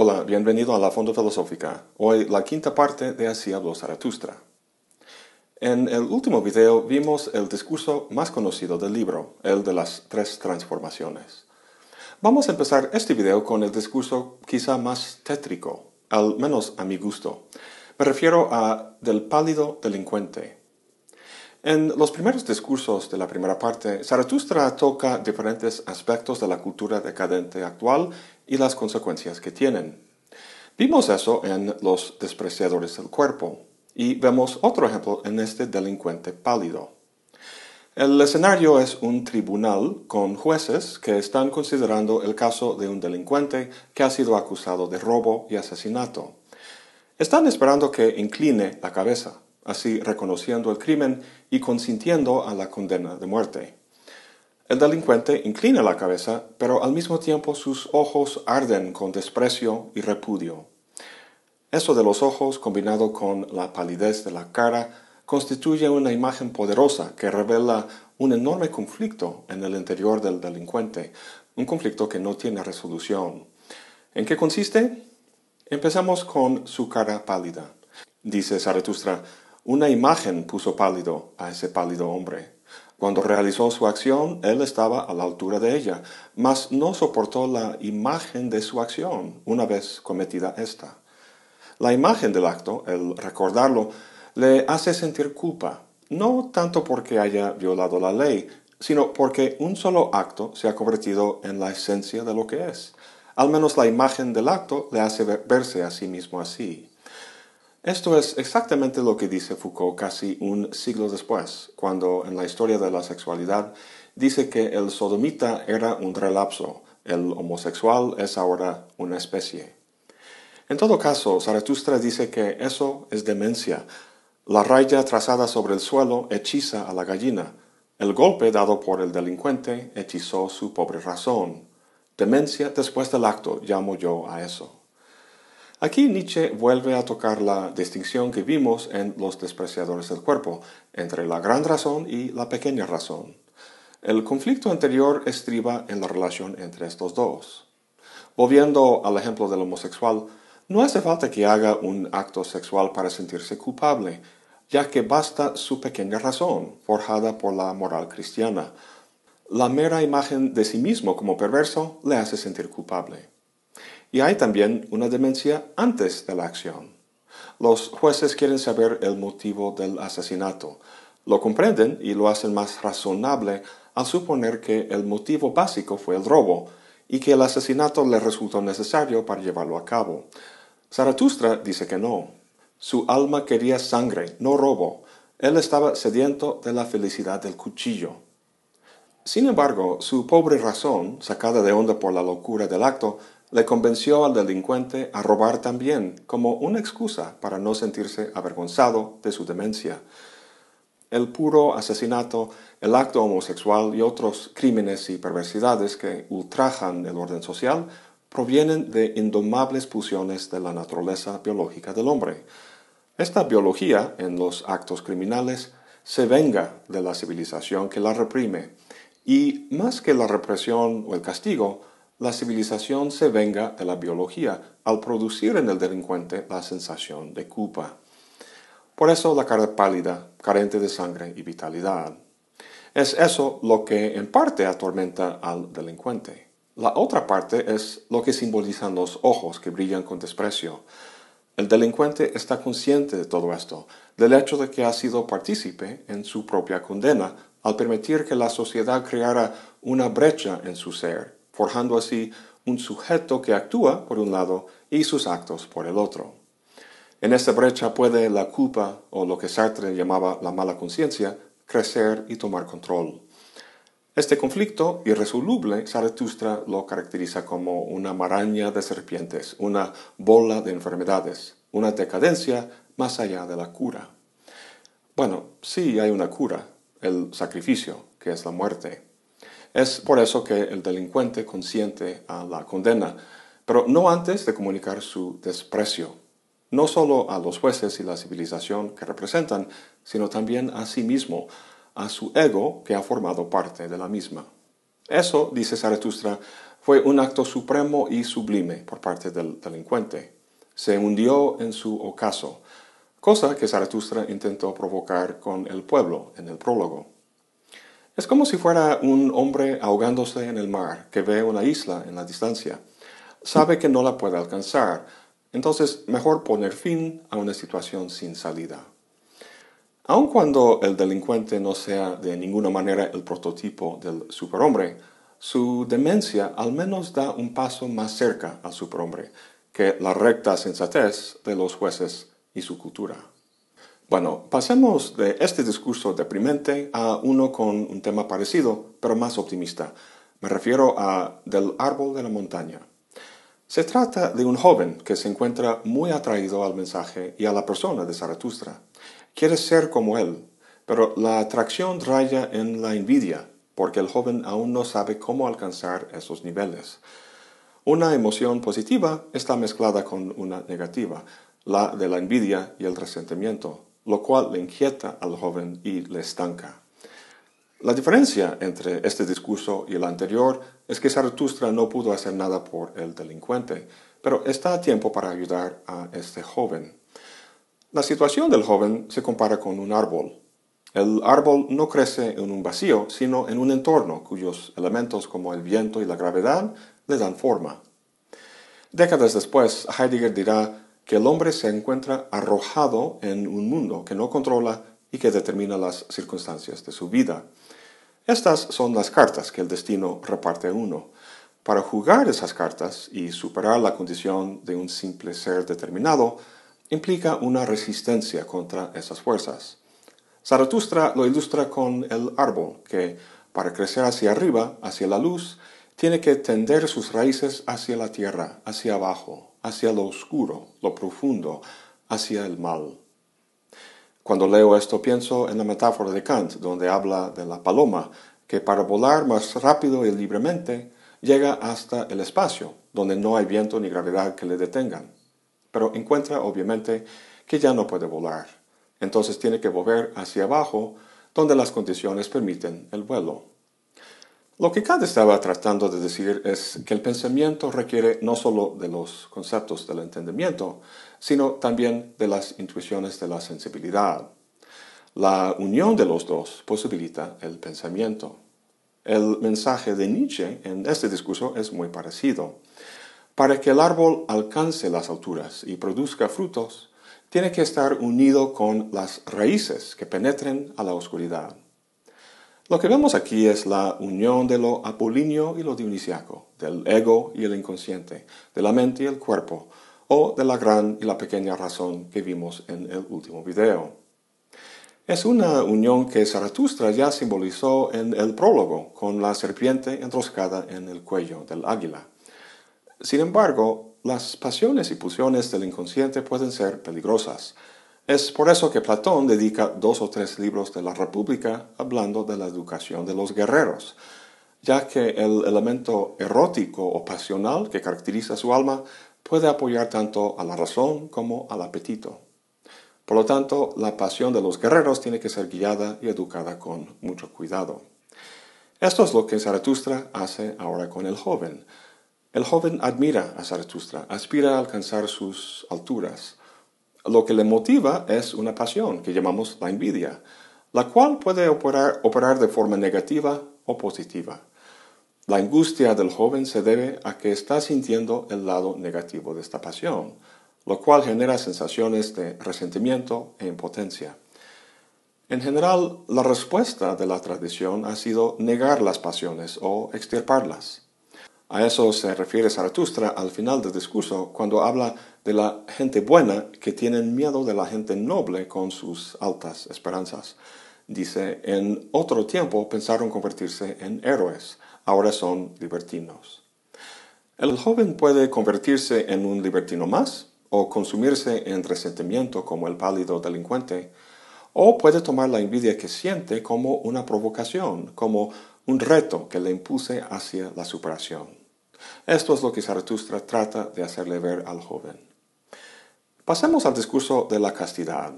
Hola, bienvenido a la Fondo Filosófica. Hoy la quinta parte de Así habló Zaratustra. En el último video vimos el discurso más conocido del libro, el de las tres transformaciones. Vamos a empezar este video con el discurso quizá más tétrico, al menos a mi gusto. Me refiero a del pálido delincuente. En los primeros discursos de la primera parte, Zaratustra toca diferentes aspectos de la cultura decadente actual y las consecuencias que tienen. Vimos eso en Los despreciadores del cuerpo, y vemos otro ejemplo en este delincuente pálido. El escenario es un tribunal con jueces que están considerando el caso de un delincuente que ha sido acusado de robo y asesinato. Están esperando que incline la cabeza, así reconociendo el crimen y consintiendo a la condena de muerte. El delincuente inclina la cabeza, pero al mismo tiempo sus ojos arden con desprecio y repudio. Eso de los ojos, combinado con la palidez de la cara, constituye una imagen poderosa que revela un enorme conflicto en el interior del delincuente, un conflicto que no tiene resolución. ¿En qué consiste? Empezamos con su cara pálida. Dice Zaratustra, una imagen puso pálido a ese pálido hombre. Cuando realizó su acción, él estaba a la altura de ella, mas no soportó la imagen de su acción una vez cometida esta. La imagen del acto, el recordarlo, le hace sentir culpa, no tanto porque haya violado la ley, sino porque un solo acto se ha convertido en la esencia de lo que es. Al menos la imagen del acto le hace verse a sí mismo así. Esto es exactamente lo que dice Foucault casi un siglo después, cuando en la historia de la sexualidad dice que el sodomita era un relapso, el homosexual es ahora una especie. En todo caso, Zaratustra dice que eso es demencia. La raya trazada sobre el suelo hechiza a la gallina. El golpe dado por el delincuente hechizó su pobre razón. Demencia después del acto llamo yo a eso. Aquí Nietzsche vuelve a tocar la distinción que vimos en Los despreciadores del cuerpo entre la gran razón y la pequeña razón. El conflicto anterior estriba en la relación entre estos dos. Volviendo al ejemplo del homosexual, no hace falta que haga un acto sexual para sentirse culpable, ya que basta su pequeña razón, forjada por la moral cristiana. La mera imagen de sí mismo como perverso le hace sentir culpable. Y hay también una demencia antes de la acción. Los jueces quieren saber el motivo del asesinato. Lo comprenden y lo hacen más razonable al suponer que el motivo básico fue el robo y que el asesinato le resultó necesario para llevarlo a cabo. Zaratustra dice que no. Su alma quería sangre, no robo. Él estaba sediento de la felicidad del cuchillo. Sin embargo, su pobre razón, sacada de onda por la locura del acto, le convenció al delincuente a robar también, como una excusa para no sentirse avergonzado de su demencia. El puro asesinato, el acto homosexual y otros crímenes y perversidades que ultrajan el orden social provienen de indomables pulsiones de la naturaleza biológica del hombre. Esta biología, en los actos criminales, se venga de la civilización que la reprime, y más que la represión o el castigo, la civilización se venga de la biología al producir en el delincuente la sensación de culpa. Por eso la cara pálida, carente de sangre y vitalidad. Es eso lo que en parte atormenta al delincuente. La otra parte es lo que simbolizan los ojos que brillan con desprecio. El delincuente está consciente de todo esto, del hecho de que ha sido partícipe en su propia condena, al permitir que la sociedad creara una brecha en su ser, forjando así un sujeto que actúa por un lado y sus actos por el otro. En esta brecha puede la culpa, o lo que Sartre llamaba la mala conciencia, crecer y tomar control. Este conflicto irresoluble, Zaratustra lo caracteriza como una maraña de serpientes, una bola de enfermedades, una decadencia más allá de la cura. Bueno, sí hay una cura, el sacrificio, que es la muerte. Es por eso que el delincuente consiente a la condena, pero no antes de comunicar su desprecio, no solo a los jueces y la civilización que representan, sino también a sí mismo, a su ego que ha formado parte de la misma. Eso, dice Zaratustra, fue un acto supremo y sublime por parte del delincuente. Se hundió en su ocaso, cosa que Zaratustra intentó provocar con el pueblo en el prólogo. Es como si fuera un hombre ahogándose en el mar que ve una isla en la distancia. Sabe que no la puede alcanzar, entonces mejor poner fin a una situación sin salida. Aun cuando el delincuente no sea de ninguna manera el prototipo del superhombre, su demencia al menos da un paso más cerca al superhombre que la recta sensatez de los jueces y su cultura. Bueno, pasemos de este discurso deprimente a uno con un tema parecido, pero más optimista. Me refiero a del árbol de la montaña. Se trata de un joven que se encuentra muy atraído al mensaje y a la persona de Zaratustra. Quiere ser como él, pero la atracción raya en la envidia porque el joven aún no sabe cómo alcanzar esos niveles. Una emoción positiva está mezclada con una negativa, la de la envidia y el resentimiento, lo cual le inquieta al joven y le estanca. La diferencia entre este discurso y el anterior es que Zaratustra no pudo hacer nada por el delincuente, pero está a tiempo para ayudar a este joven. La situación del joven se compara con un árbol. El árbol no crece en un vacío, sino en un entorno cuyos elementos como el viento y la gravedad le dan forma. Décadas después, Heidegger dirá que el hombre se encuentra arrojado en un mundo que no controla y que determina las circunstancias de su vida. Estas son las cartas que el destino reparte a uno. Para jugar esas cartas y superar la condición de un simple ser determinado, implica una resistencia contra esas fuerzas. Zaratustra lo ilustra con el árbol, que, para crecer hacia arriba, hacia la luz, tiene que tender sus raíces hacia la tierra, hacia abajo, hacia lo oscuro, lo profundo, hacia el mal. Cuando leo esto pienso en la metáfora de Kant, donde habla de la paloma, que para volar más rápido y libremente llega hasta el espacio, donde no hay viento ni gravedad que le detengan. Pero encuentra obviamente que ya no puede volar entonces tiene que volver hacia abajo, donde las condiciones permiten el vuelo. Lo que Kant estaba tratando de decir es que el pensamiento requiere no solo de los conceptos del entendimiento, sino también de las intuiciones de la sensibilidad. La unión de los dos posibilita el pensamiento. El mensaje de Nietzsche en este discurso es muy parecido. Para que el árbol alcance las alturas y produzca frutos, tiene que estar unido con las raíces que penetren a la oscuridad. Lo que vemos aquí es la unión de lo apolíneo y lo dionisiaco, del ego y el inconsciente, de la mente y el cuerpo, o de la gran y la pequeña razón que vimos en el último video. Es una unión que Zaratustra ya simbolizó en el prólogo con la serpiente enroscada en el cuello del águila. Sin embargo, las pasiones y pulsiones del inconsciente pueden ser peligrosas. Es por eso que Platón dedica dos o tres libros de la República hablando de la educación de los guerreros, ya que el elemento erótico o pasional que caracteriza su alma puede apoyar tanto a la razón como al apetito. Por lo tanto, la pasión de los guerreros tiene que ser guiada y educada con mucho cuidado. Esto es lo que Zaratustra hace ahora con el joven. El joven admira a Zaratustra, aspira a alcanzar sus alturas. Lo que le motiva es una pasión que llamamos la envidia, la cual puede operar, operar de forma negativa o positiva. La angustia del joven se debe a que está sintiendo el lado negativo de esta pasión, lo cual genera sensaciones de resentimiento e impotencia. En general, la respuesta de la tradición ha sido negar las pasiones o extirparlas. A eso se refiere Zaratustra al final del discurso cuando habla de la gente buena que tienen miedo de la gente noble con sus altas esperanzas. Dice, en otro tiempo pensaron convertirse en héroes, ahora son libertinos. El joven puede convertirse en un libertino más o consumirse en resentimiento como el pálido delincuente, o puede tomar la envidia que siente como una provocación, como un reto que le impulse hacia la superación. Esto es lo que Zaratustra trata de hacerle ver al joven. Pasemos al discurso de la castidad.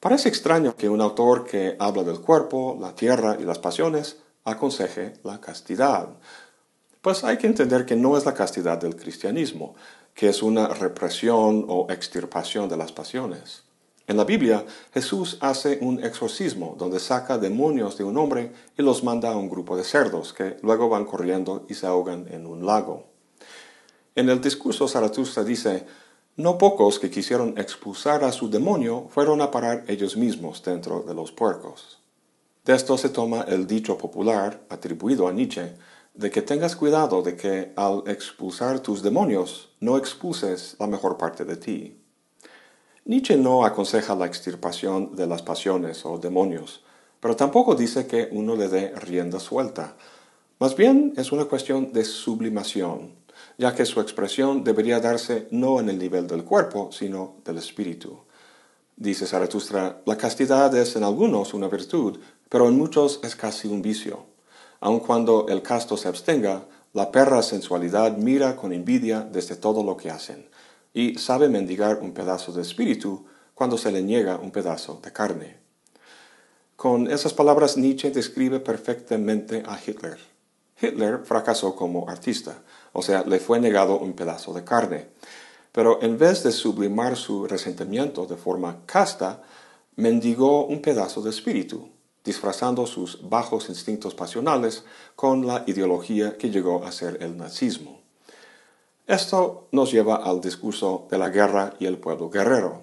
Parece extraño que un autor que habla del cuerpo, la tierra y las pasiones aconseje la castidad. pues hay que entender que no es la castidad del cristianismo, que es una represión o extirpación de las pasiones. En la Biblia, Jesús hace un exorcismo donde saca demonios de un hombre y los manda a un grupo de cerdos que luego van corriendo y se ahogan en un lago. En el discurso Zaratustra dice, no pocos que quisieron expulsar a su demonio fueron a parar ellos mismos dentro de los puercos. De esto se toma el dicho popular, atribuido a Nietzsche, de que tengas cuidado de que al expulsar tus demonios no expulses la mejor parte de ti. Nietzsche no aconseja la extirpación de las pasiones o demonios, pero tampoco dice que uno le dé rienda suelta. Más bien es una cuestión de sublimación, ya que su expresión debería darse no en el nivel del cuerpo, sino del espíritu. Dice Zaratustra, la castidad es en algunos una virtud, pero en muchos es casi un vicio. Aun cuando el casto se abstenga, la perra sensualidad mira con envidia desde todo lo que hacen y sabe mendigar un pedazo de espíritu cuando se le niega un pedazo de carne. Con esas palabras Nietzsche describe perfectamente a Hitler. Hitler fracasó como artista, o sea, le fue negado un pedazo de carne. Pero en vez de sublimar su resentimiento de forma casta, mendigó un pedazo de espíritu, disfrazando sus bajos instintos pasionales con la ideología que llegó a ser el nazismo. Esto nos lleva al discurso de la guerra y el pueblo guerrero.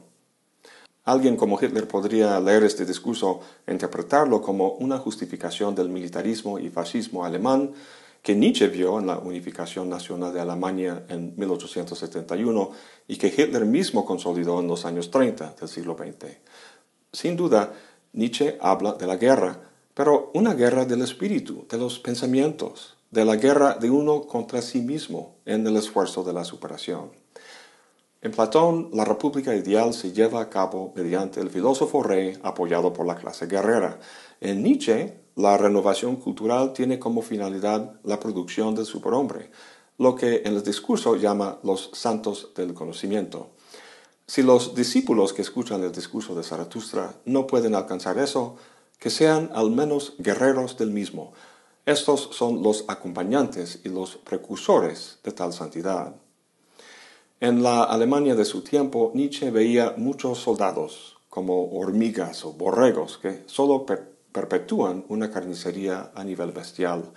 Alguien como Hitler podría leer este discurso e interpretarlo como una justificación del militarismo y fascismo alemán que Nietzsche vio en la unificación nacional de Alemania en 1871 y que Hitler mismo consolidó en los años 30 del siglo XX. Sin duda, Nietzsche habla de la guerra, pero una guerra del espíritu, de los pensamientos, de la guerra de uno contra sí mismo en el esfuerzo de la superación. En Platón, la república ideal se lleva a cabo mediante el filósofo rey apoyado por la clase guerrera. En Nietzsche, la renovación cultural tiene como finalidad la producción del superhombre, lo que en el discurso llama los santos del conocimiento. Si los discípulos que escuchan el discurso de Zaratustra no pueden alcanzar eso, que sean al menos guerreros del mismo, estos son los acompañantes y los precursores de tal santidad. En la Alemania de su tiempo, Nietzsche veía muchos soldados como hormigas o borregos que solo perpetúan una carnicería a nivel bestial.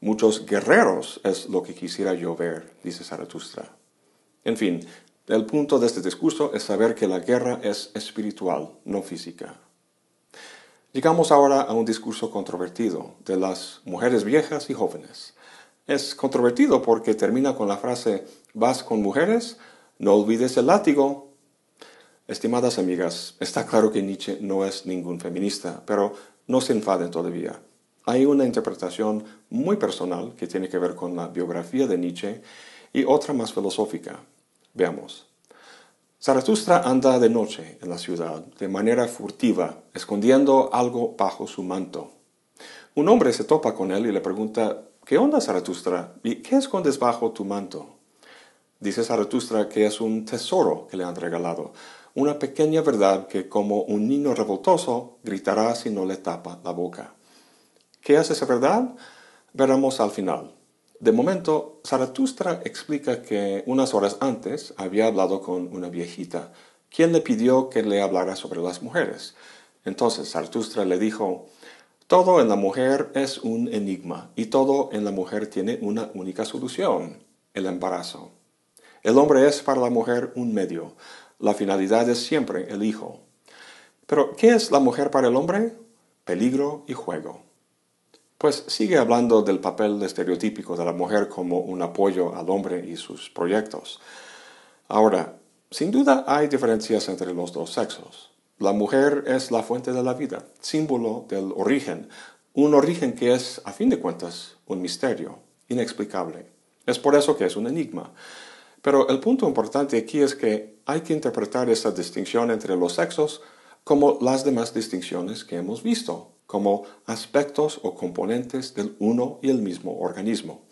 Muchos guerreros es lo que quisiera yo ver, dice Zaratustra. En fin, el punto de este discurso es saber que la guerra es espiritual, no física. Llegamos ahora a un discurso controvertido de las mujeres viejas y jóvenes. Es controvertido porque termina con la frase, vas con mujeres, no olvides el látigo. Estimadas amigas, está claro que Nietzsche no es ningún feminista, pero no se enfaden todavía. Hay una interpretación muy personal que tiene que ver con la biografía de Nietzsche y otra más filosófica. Veamos. Zaratustra anda de noche en la ciudad, de manera furtiva, escondiendo algo bajo su manto. Un hombre se topa con él y le pregunta, ¿qué onda Zaratustra? ¿Y qué escondes bajo tu manto? Dice Zaratustra que es un tesoro que le han regalado, una pequeña verdad que como un niño revoltoso gritará si no le tapa la boca. ¿Qué es esa verdad? Veremos al final. De momento, Zaratustra explica que unas horas antes había hablado con una viejita, quien le pidió que le hablara sobre las mujeres. Entonces Zaratustra le dijo, todo en la mujer es un enigma y todo en la mujer tiene una única solución, el embarazo. El hombre es para la mujer un medio, la finalidad es siempre el hijo. Pero, ¿qué es la mujer para el hombre? Peligro y juego pues sigue hablando del papel estereotípico de la mujer como un apoyo al hombre y sus proyectos. Ahora, sin duda hay diferencias entre los dos sexos. La mujer es la fuente de la vida, símbolo del origen, un origen que es, a fin de cuentas, un misterio, inexplicable. Es por eso que es un enigma. Pero el punto importante aquí es que hay que interpretar esa distinción entre los sexos como las demás distinciones que hemos visto, como aspectos o componentes del uno y el mismo organismo,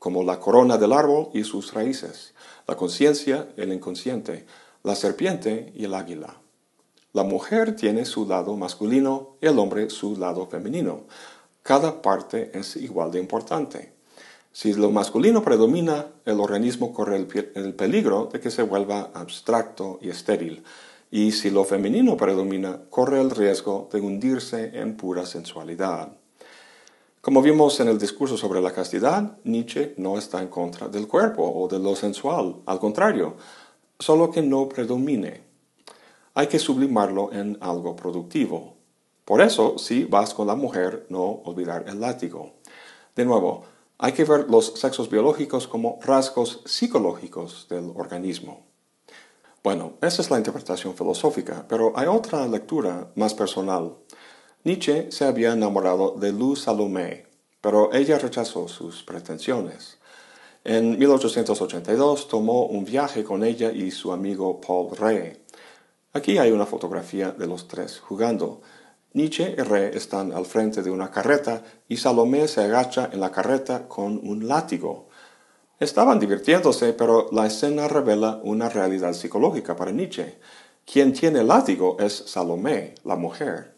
como la corona del árbol y sus raíces, la conciencia, el inconsciente, la serpiente y el águila. La mujer tiene su lado masculino y el hombre su lado femenino. Cada parte es igual de importante. Si lo masculino predomina, el organismo corre el, peligro de que se vuelva abstracto y estéril, y si lo femenino predomina, corre el riesgo de hundirse en pura sensualidad. Como vimos en el discurso sobre la castidad, Nietzsche no está en contra del cuerpo o de lo sensual, al contrario, solo que no predomine. Hay que sublimarlo en algo productivo. Por eso, si vas con la mujer, no olvidar el látigo. De nuevo, hay que ver los sexos biológicos como rasgos psicológicos del organismo. Bueno, esa es la interpretación filosófica, pero hay otra lectura más personal. Nietzsche se había enamorado de Luz Salomé, pero ella rechazó sus pretensiones. En 1882 tomó un viaje con ella y su amigo Paul Rey. Aquí hay una fotografía de los tres jugando. Nietzsche y Rey están al frente de una carreta y Salomé se agacha en la carreta con un látigo. Estaban divirtiéndose, pero la escena revela una realidad psicológica para Nietzsche. Quien tiene el látigo es Salomé, la mujer.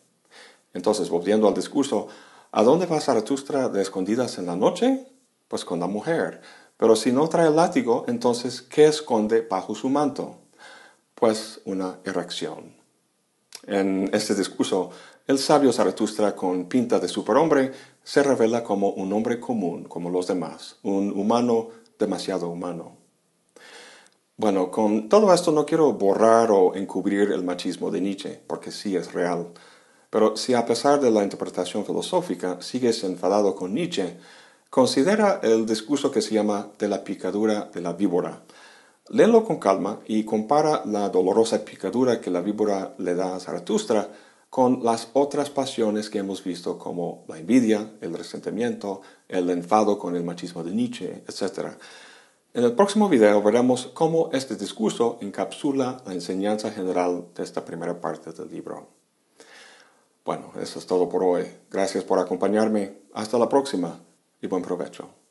Entonces, volviendo al discurso, ¿a dónde va Zaratustra de escondidas en la noche? Pues con la mujer. Pero si no trae el látigo, entonces, ¿qué esconde bajo su manto? Pues una erección. En este discurso, el sabio Zaratustra con pinta de superhombre se revela como un hombre común, como los demás, un humano demasiado humano. Bueno, con todo esto no quiero borrar o encubrir el machismo de Nietzsche, porque sí es real. Pero si a pesar de la interpretación filosófica sigues enfadado con Nietzsche, considera el discurso que se llama De la picadura de la víbora. Léelo con calma y compara la dolorosa picadura que la víbora le da a Zaratustra con las otras pasiones que hemos visto como la envidia, el resentimiento, el enfado con el machismo de Nietzsche, etc. En el próximo video veremos cómo este discurso encapsula la enseñanza general de esta primera parte del libro. Bueno, eso es todo por hoy. Gracias por acompañarme. Hasta la próxima y buen provecho.